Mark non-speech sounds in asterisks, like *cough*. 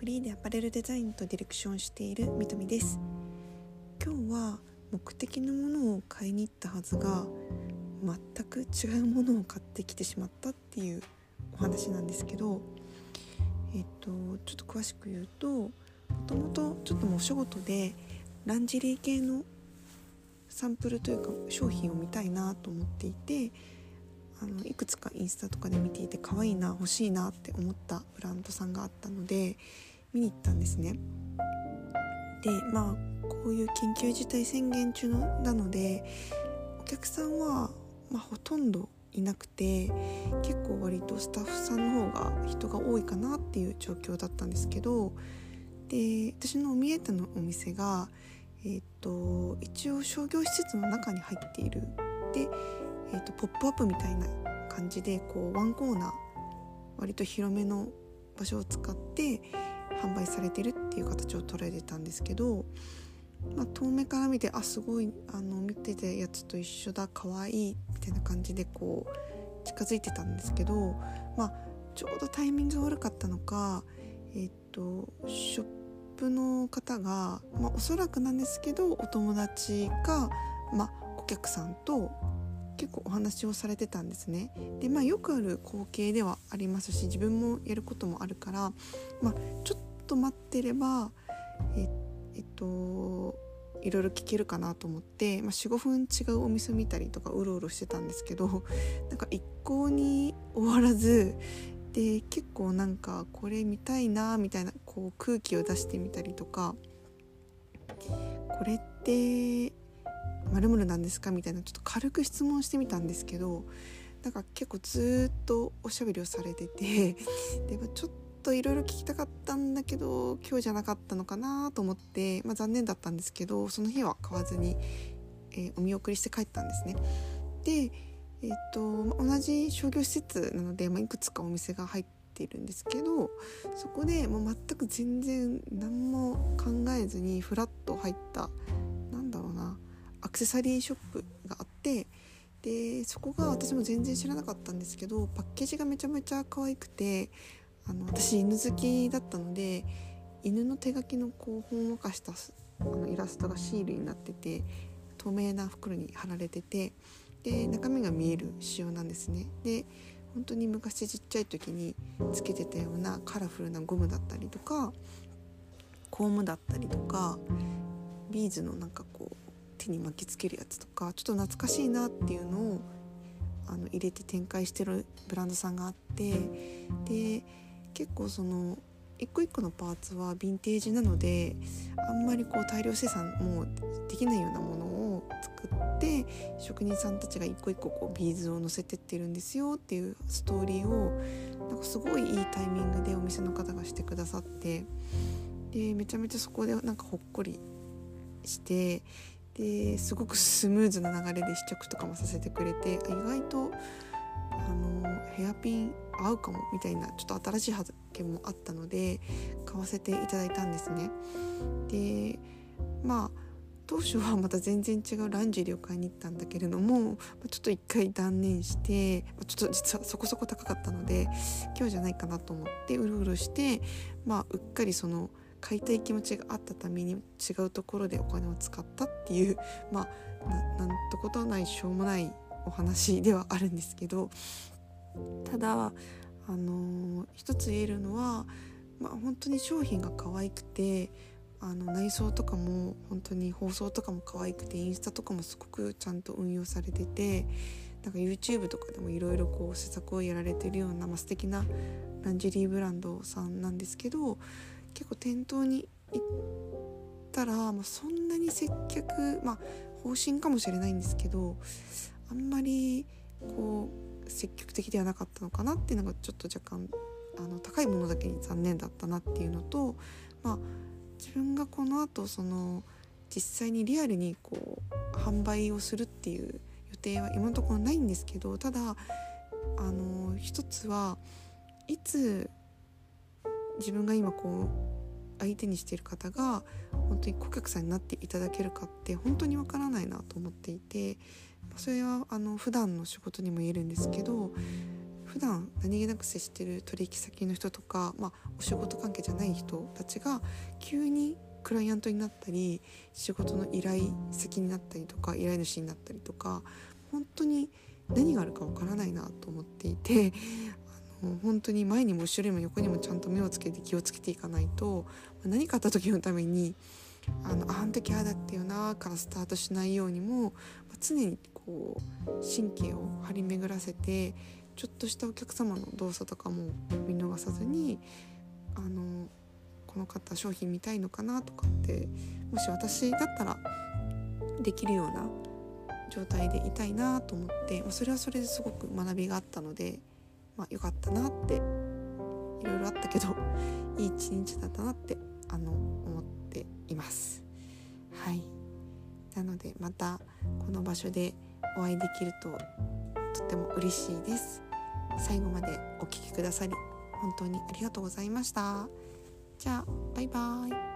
フリーでアパレルデザインとディレクションしているみとみです。今日は目的のものを買いに行ったはずが全く違うものを買ってきてしまったっていうお話なんですけどえっとちょっと詳しく言うともともとちょっともうお仕事でランジェリー系のサンプルというか商品を見たいなと思っていてあのいくつかインスタとかで見ていて可愛いな欲しいなって思ったブランドさんがあったので見に行ったんですね。でまあこういう緊急事態宣言中のなのでお客さんは、まあ、ほとんどいなくて結構割とスタッフさんの方が人が多いかなっていう状況だったんですけどで私の見えたのお店が、えーと、一応商業施設の中に入っているで、えーとポップアップみたいな感じでこうワンコーナー割と広めの場所を使って販売されてるっていう形を捉えてたんですけど、まあ、遠目から見てあすごいあの見てたやつと一緒だかわいいみたいな感じでこう近づいてたんですけど、まあ、ちょうどタイミングが悪かったのか、えっとショップの方が、まあ、おそらくなんですけどお友達か、まあ、顧客さんと結構お話をされてたんですね。でまあよくある光景ではありますし自分もやることもあるから、まあ、ちょっと待ってればええっといろいろ聞けるかなと思って、まあ、45分違うお店見たりとかうろうろしてたんですけど *laughs* なんか一向に終わらずで結構なんかこれ見たいなみたいなこう空気を出してみたりとかこれってまるなんですかみたいなちょっと軽く質問してみたんですけどなんか結構ずっとおしゃべりをされててで、ちょっといろいろ聞きたかったんだけど今日じゃなかったのかなと思って、まあ、残念だったんですけどその日は買わずに、えー、お見送りして帰ったんですね。で、えーと、同じ商業施設なので、まあ、いくつかお店が入っているんですけどそこでもう全く全然何も考えずにフラッと入ったなんだろうなアクセサリーショップがあってでそこが私も全然知らなかったんですけどパッケージがめちゃめちゃ可愛くてあの私犬好きだったので犬の手書きのこうほんわかしたあのイラストがシールになってて透明な袋に貼られててで中身が見える仕様なんですね。で本当に昔ちっちゃい時につけてたようなカラフルなゴムだったりとかコームだったりとかビーズのなんかこう手に巻きつけるやつとかちょっと懐かしいなっていうのをあの入れて展開してるブランドさんがあってで結構その一個一個のパーツはヴィンテージなのであんまりこう大量生産もできないようなものを作って職人さんたちが一個一個こうビーズを載せてってるんですよっていうストーリーをなんかすごいいいタイミングでお店の方がしてくださってでめちゃめちゃそこでなんかほっこりしてですごくスムーズな流れで試着とかもさせてくれて意外とあのヘアピン合うかもみたいなちょっと新しい発見もあったので買わせていただいたんですね。でまあ当初はまた全然違うランジェリーを買いに行ったんだけれどもちょっと一回断念してちょっと実はそこそこ高かったので今日じゃないかなと思ってうろうろしてまあうっかりその買いたい気持ちがあったために違うところでお金を使ったっていうまあなんてことはないしょうもないお話ではあるんですけどただあの、一つ言えるのは、まあ、本当に商品が可愛くてあの内装とかも本当に放送とかも可愛くてインスタとかもすごくちゃんと運用されてて YouTube とかでもいろいろこう施策をやられてるような、まあ、素敵なランジェリーブランドさんなんですけど結構店頭に行ったら、まあ、そんなに接客まあ方針かもしれないんですけどあんまりこう積極的ではなかったのかなっていうのがちょっと若干あの高いものだけに残念だったなっていうのと、まあ、自分がこのあとその実際にリアルにこう販売をするっていう予定は今のところないんですけどただあの一つはいつ自分が今こう相手にしている方が本当に顧客さんになっていただけるかって本当にわからないなと思っていてそれはあの普段の仕事にも言えるんですけど普段何気なく接してる取引先の人とか、まあ、お仕事関係じゃない人たちが急にクライアントになったり仕事の依頼先になったりとか依頼主になったりとか本当に何があるかわからないなと思っていてあの本当に前にも後ろにも横にもちゃんと目をつけて気をつけていかないと何かあった時のためにあのあの時ああだったよなからスタートしないようにも、まあ、常にこう神経を張り巡らせてちょっとしたお客様の動作とかも見逃さずにあのこの方商品見たいのかなとかってもし私だったらできるような状態でいたいなと思って、まあ、それはそれですごく学びがあったので、まあ、よかったなっていろいろあったけどいい一日だったなってあの思っています。はいなのでまたこの場所でお会いできるととっても嬉しいです。最後までお聴きくださり本当にありがとうございました。じゃあバイバーイ。